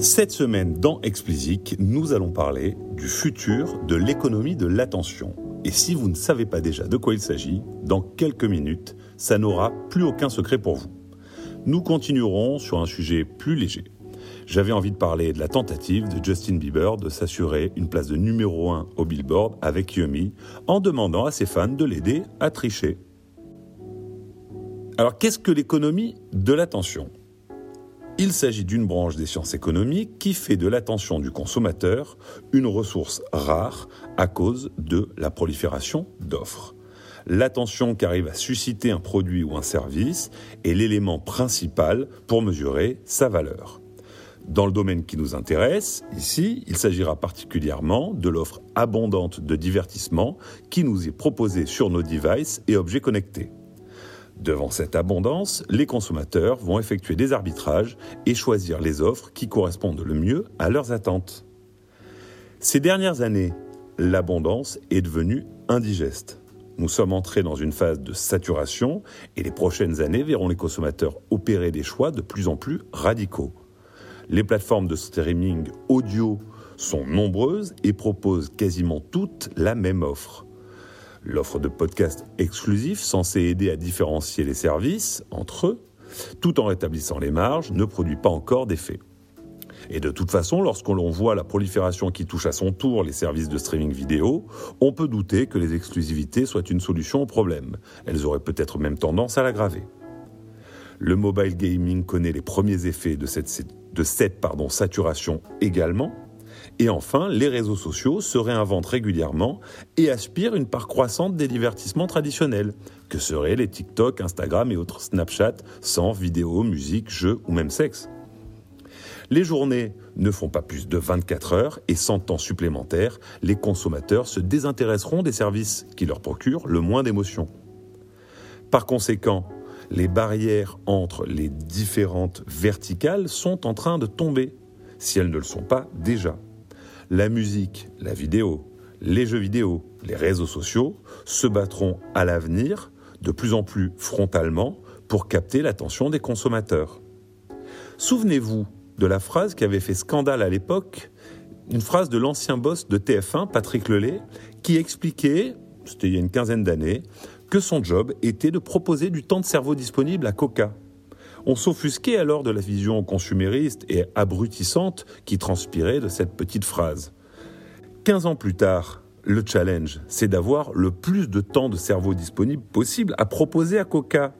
Cette semaine, dans Explicit, nous allons parler du futur de l'économie de l'attention. Et si vous ne savez pas déjà de quoi il s'agit, dans quelques minutes, ça n'aura plus aucun secret pour vous. Nous continuerons sur un sujet plus léger. J'avais envie de parler de la tentative de Justin Bieber de s'assurer une place de numéro 1 au Billboard avec Yumi en demandant à ses fans de l'aider à tricher. Alors qu'est-ce que l'économie de l'attention? Il s'agit d'une branche des sciences économiques qui fait de l'attention du consommateur une ressource rare à cause de la prolifération d'offres. L'attention qu'arrive à susciter un produit ou un service est l'élément principal pour mesurer sa valeur. Dans le domaine qui nous intéresse, ici, il s'agira particulièrement de l'offre abondante de divertissement qui nous est proposée sur nos devices et objets connectés. Devant cette abondance, les consommateurs vont effectuer des arbitrages et choisir les offres qui correspondent le mieux à leurs attentes. Ces dernières années, l'abondance est devenue indigeste. Nous sommes entrés dans une phase de saturation et les prochaines années verront les consommateurs opérer des choix de plus en plus radicaux. Les plateformes de streaming audio sont nombreuses et proposent quasiment toutes la même offre. L'offre de podcast exclusif, censée aider à différencier les services entre eux, tout en rétablissant les marges, ne produit pas encore d'effet. Et de toute façon, lorsqu'on voit la prolifération qui touche à son tour les services de streaming vidéo, on peut douter que les exclusivités soient une solution au problème. Elles auraient peut-être même tendance à l'aggraver. Le mobile gaming connaît les premiers effets de cette saturation également. Et enfin, les réseaux sociaux se réinventent régulièrement et aspirent une part croissante des divertissements traditionnels, que seraient les TikTok, Instagram et autres Snapchat, sans vidéo, musique, jeux ou même sexe. Les journées ne font pas plus de 24 heures et sans temps supplémentaire, les consommateurs se désintéresseront des services qui leur procurent le moins d'émotions. Par conséquent, les barrières entre les différentes verticales sont en train de tomber, si elles ne le sont pas déjà. La musique, la vidéo, les jeux vidéo, les réseaux sociaux se battront à l'avenir de plus en plus frontalement pour capter l'attention des consommateurs. Souvenez-vous de la phrase qui avait fait scandale à l'époque, une phrase de l'ancien boss de TF1, Patrick Lelay, qui expliquait, c'était il y a une quinzaine d'années, que son job était de proposer du temps de cerveau disponible à Coca. On s'offusquait alors de la vision consumériste et abrutissante qui transpirait de cette petite phrase. 15 ans plus tard, le challenge, c'est d'avoir le plus de temps de cerveau disponible possible à proposer à Coca.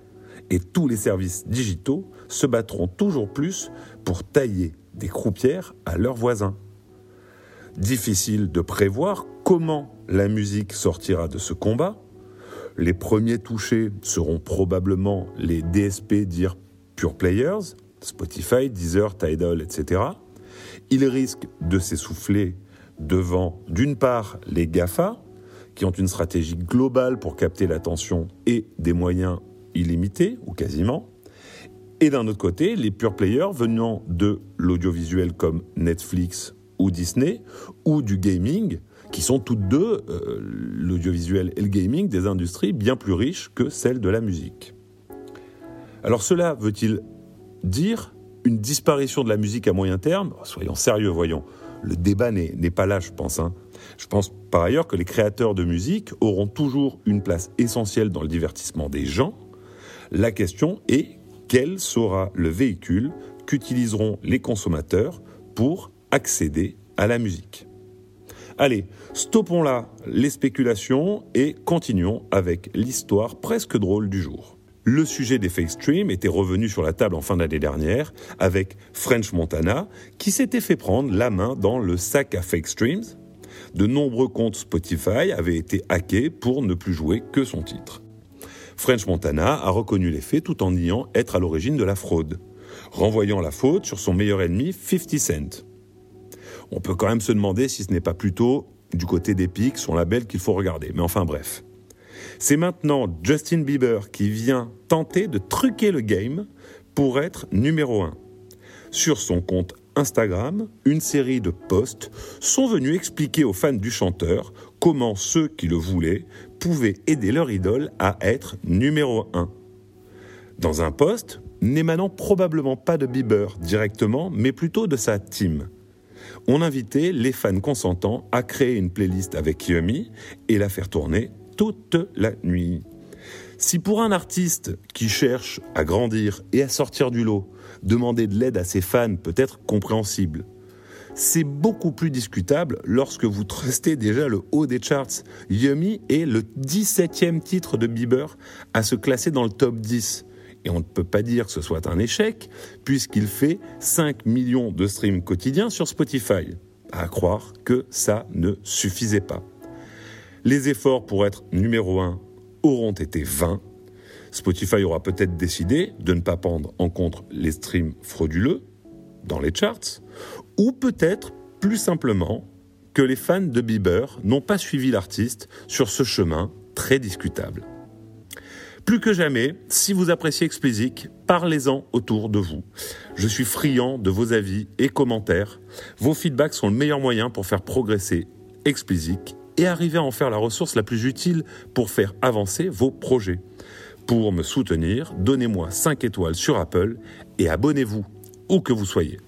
Et tous les services digitaux se battront toujours plus pour tailler des croupières à leurs voisins. Difficile de prévoir comment la musique sortira de ce combat, les premiers touchés seront probablement les DSP, dire pure players, Spotify, Deezer, Tidal, etc. Ils risquent de s'essouffler devant, d'une part, les GAFA, qui ont une stratégie globale pour capter l'attention et des moyens illimités, ou quasiment, et d'un autre côté, les pure players venant de l'audiovisuel comme Netflix ou Disney, ou du gaming, qui sont toutes deux, euh, l'audiovisuel et le gaming, des industries bien plus riches que celles de la musique. Alors cela veut-il dire une disparition de la musique à moyen terme? Soyons sérieux, voyons. Le débat n'est pas là, je pense. Hein. Je pense par ailleurs que les créateurs de musique auront toujours une place essentielle dans le divertissement des gens. La question est quel sera le véhicule qu'utiliseront les consommateurs pour accéder à la musique? Allez, stoppons là les spéculations et continuons avec l'histoire presque drôle du jour. Le sujet des fake streams était revenu sur la table en fin d'année dernière avec French Montana qui s'était fait prendre la main dans le sac à fake streams. De nombreux comptes Spotify avaient été hackés pour ne plus jouer que son titre. French Montana a reconnu les faits tout en niant être à l'origine de la fraude, renvoyant la faute sur son meilleur ennemi 50 Cent. On peut quand même se demander si ce n'est pas plutôt du côté d'Epic, son label, qu'il faut regarder. Mais enfin bref. C'est maintenant Justin Bieber qui vient tenter de truquer le game pour être numéro 1. Sur son compte Instagram, une série de posts sont venus expliquer aux fans du chanteur comment ceux qui le voulaient pouvaient aider leur idole à être numéro 1. Dans un post, n'émanant probablement pas de Bieber directement, mais plutôt de sa team. On invitait les fans consentants à créer une playlist avec Yumi et la faire tourner toute la nuit. Si pour un artiste qui cherche à grandir et à sortir du lot, demander de l'aide à ses fans peut être compréhensible, c'est beaucoup plus discutable lorsque vous trustez déjà le haut des charts. Yumi est le 17e titre de Bieber à se classer dans le top 10. Et on ne peut pas dire que ce soit un échec, puisqu'il fait 5 millions de streams quotidiens sur Spotify. À croire que ça ne suffisait pas. Les efforts pour être numéro 1 auront été vains. Spotify aura peut-être décidé de ne pas prendre en compte les streams frauduleux dans les charts, ou peut-être plus simplement que les fans de Bieber n'ont pas suivi l'artiste sur ce chemin très discutable. Plus que jamais, si vous appréciez Explicit, parlez-en autour de vous. Je suis friand de vos avis et commentaires. Vos feedbacks sont le meilleur moyen pour faire progresser Explicit et arriver à en faire la ressource la plus utile pour faire avancer vos projets. Pour me soutenir, donnez-moi 5 étoiles sur Apple et abonnez-vous où que vous soyez.